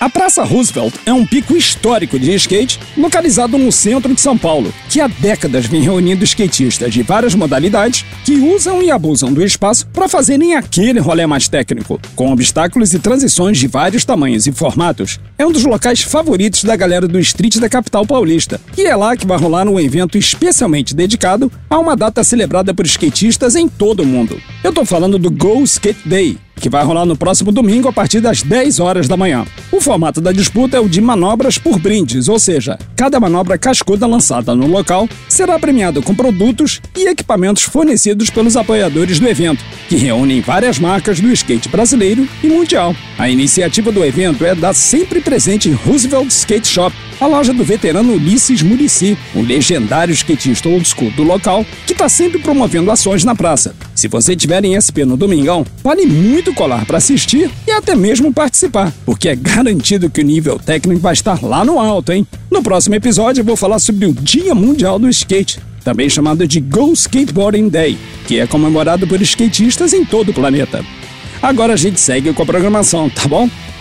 A Praça Roosevelt é um pico histórico de skate localizado no centro de São Paulo, que há décadas vem reunindo skatistas de várias modalidades que usam e abusam do espaço para fazerem aquele rolê mais técnico, com obstáculos e transições de vários tamanhos e formatos. É um dos locais favoritos da galera do street da capital paulista, e é lá que vai rolar um evento especialmente dedicado a uma data celebrada por skatistas em todo o mundo. Eu tô falando do Go Skate Day, que vai rolar no próximo domingo a partir das 10 horas da manhã. O formato da disputa é o de manobras por brindes, ou seja, cada manobra cascuda lançada no local será premiada com produtos e equipamentos fornecidos pelos apoiadores do evento, que reúnem várias marcas do skate brasileiro e mundial. A iniciativa do evento é da sempre presente Roosevelt Skate Shop, a loja do veterano Ulisses Murici, o legendário skatista old school do local, que está sempre promovendo ações na praça. Se você tiver em SP no domingão, vale muito colar para assistir e até mesmo participar, porque é garantido que o nível técnico vai estar lá no alto, hein? No próximo episódio eu vou falar sobre o Dia Mundial do Skate, também chamado de Go Skateboarding Day, que é comemorado por skatistas em todo o planeta. Agora a gente segue com a programação, tá bom?